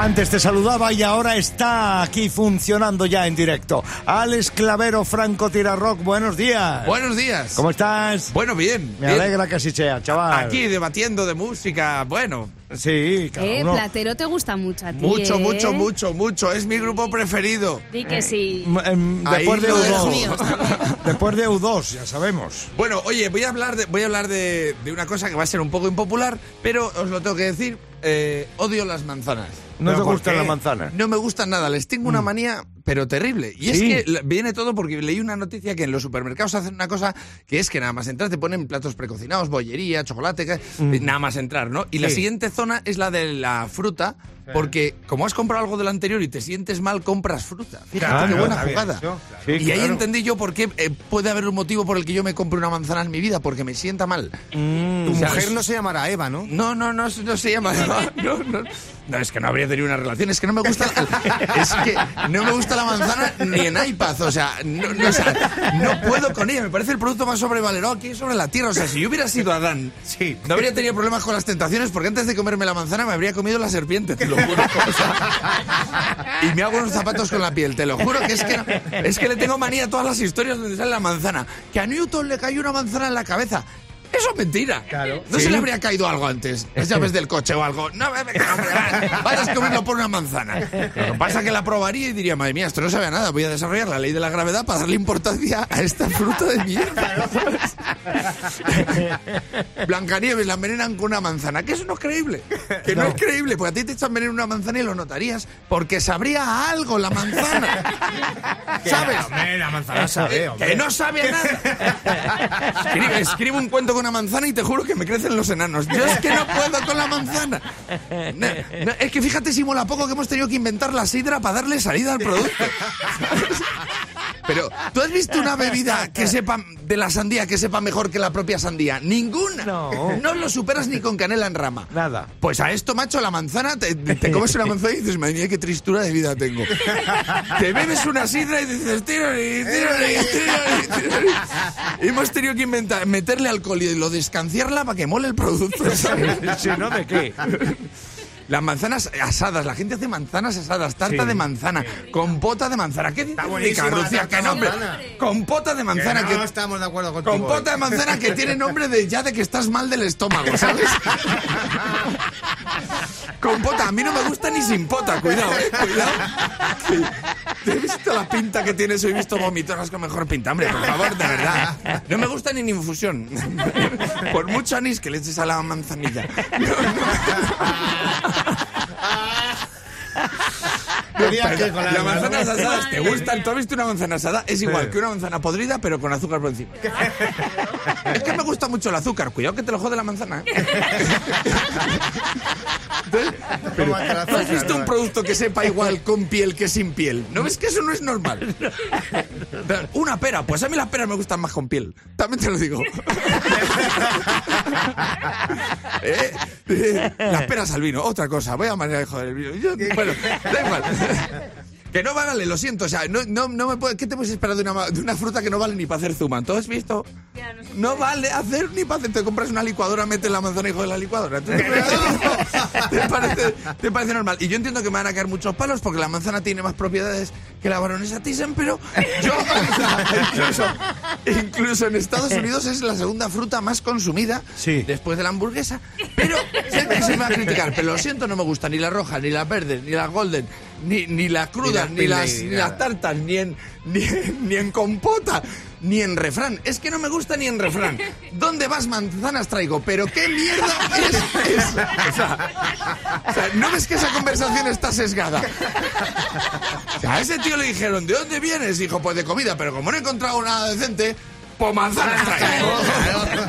Antes te saludaba y ahora está aquí funcionando ya en directo. Alex Clavero, Franco Tirarrock, buenos días. Buenos días. ¿Cómo estás? Bueno, bien. Me bien. alegra que así sea, chaval. Aquí debatiendo de música. Bueno, Sí, cada Eh, uno- Platero te gusta mucho a ti. mucho, ¿eh? mucho, mucho, mucho. Es mi grupo preferido. Di que sí. M- em, Después de lo dejo. U2. Después de U2, ya sabemos. Bueno, oye, voy a hablar de, voy a hablar de, de una cosa que va a ser un poco impopular, pero os lo tengo que decir. Eh, odio las manzanas. ¿No ¿Pero te gustan las manzanas? No me gustan nada. Les tengo una manía, pero terrible. Y es que viene todo porque leí una noticia que en los supermercados hacen una cosa que es que nada más entrar te ponen platos precocinados, bollería, chocolate, que- eh, nada más entrar, ¿no? Y la siguiente zona es la de la fruta. Porque como has comprado algo del anterior y te sientes mal, compras fruta. Fíjate Claro, qué buena jugada. eso, claro. Sí, y ahí claro. entendí yo por qué eh, puede haber un motivo por el que yo me compre una manzana en mi vida, porque me sienta mal. Mm. Tu mujer no se llamará Eva, ¿no? No, no, no, no se llama. No, no, no. No, es que no habría tenido una relación. Es que no me gusta. Es que no me gusta la manzana ni en iPad. O sea, no, no, o sea, no puedo con ella. Me parece el producto más sobrevalorado aquí sobre la tierra. O sea, si yo hubiera sido Adán, Sí. no habría tenido problemas con las tentaciones porque antes de comerme la manzana me habría comido la serpiente, te lo juro. O sea, y me hago unos zapatos con la piel, te lo juro que es que, no- es que le tengo manía a todas las historias donde sale la manzana. Que a Newton le cayó una manzana en la cabeza. Eso es mentira. Claro. No Sí. se le habría caído algo antes. Las llaves del coche o algo. No, me- hombre, vayas comiendo por una manzana. Lo que pasa es que la probaría y diría, madre mía, esto no sabe a nada. Voy a desarrollar la ley de la gravedad para darle importancia a esta fruta de mierda. Blancanieves la envenenan con una manzana. Que eso no es creíble. Que no, es creíble. Porque a ti te echan veneno una manzana y lo notarías. Porque sabría a algo la manzana. ¿Sabes? la manzana sabe, Que no sabe a nada. Escribe, escribo un cuento una manzana y te juro que me crecen los enanos. Es que no puedo con la manzana. Es que fíjate si mola poco que hemos tenido que inventar la sidra para darle salida al producto. Pero, ¿tú has visto una bebida que sepa de la sandía que sepa mejor que la propia sandía? Ninguna. No. No lo superas ni con canela en rama. Nada. Pues a esto, macho, la manzana, te, te comes una manzana y dices, madre mía, qué tristura de vida tengo. Te bebes una sidra y dices, tírale, tírale, tírale, tírale. Hemos tenido que inventar, meterle alcohol y lo descanciarla para que mole el producto. Sí, ¿no? ¿De qué? Las manzanas asadas, la gente hace manzanas asadas, tarta Sí. de manzana, compota de manzana. ¿Qué dices, ¿Qué nombre? Compota de manzana. Que que- no estamos de acuerdo contigo. Compota de manzana que tiene nombre de ya de que estás mal del estómago, ¿sabes? Compota, a mí no me gusta ni sin pota, cuidado, eh, cuidado. Te he visto la pinta que tienes, hoy he visto vomitoras con mejor pinta, hombre, por favor, de verdad. No me gusta ni en infusión. Por mucho anís que le eches a la manzanilla. Que con Las manzanas asadas te gustan. ¿Tú has visto una manzana asada? Es igual que una manzana podrida, pero con azúcar por encima. es que me gusta mucho el azúcar. Cuidado que te lo jode la manzana. ¿eh? Entonces, pero, Tómate el ¿tú has visto un producto que sepa igual con piel que sin piel? ¿No ves que eso no es normal? Una pera. Pues a mí las peras me gustan más con piel. También te lo digo. Eh, eh, las peras al vino, otra cosa. Voy a manera de joder el vino. Yo- bueno, da igual. Que no vale, lo siento. O sea, no, no, no me puede, ¿qué te puedes esperar de una, ma- de una fruta que no vale ni para hacer zuma? ¿Tú has visto? Ya, no vale hacer ni para hacer. Te compras una licuadora, metes la manzana hijo de la licuadora. ¿Te, te parece, te parece normal? Y yo entiendo que me van a caer muchos palos porque la manzana tiene más propiedades que la baronesa Thyssen, pero yo, incluso, incluso en Estados Unidos es la segunda fruta más consumida Sí. después de la hamburguesa. Pero que se me va a criticar, pero lo siento, no me gusta ni la roja, ni la verde, ni la golden, ni, ni la cruda, Ni ni, la las, ni las tartas, ni en, ni, ni en compota, ni en refrán. Es que no me gusta ni en refrán. ¿Dónde vas manzanas traigo? Pero qué mierda es esa. O sea, o sea, ¿no ves que esa conversación está sesgada? O sea, a ese tío le dijeron, ¿de dónde vienes? Dijo, pues de comida, pero como no he encontrado nada decente, pues manzanas traigo.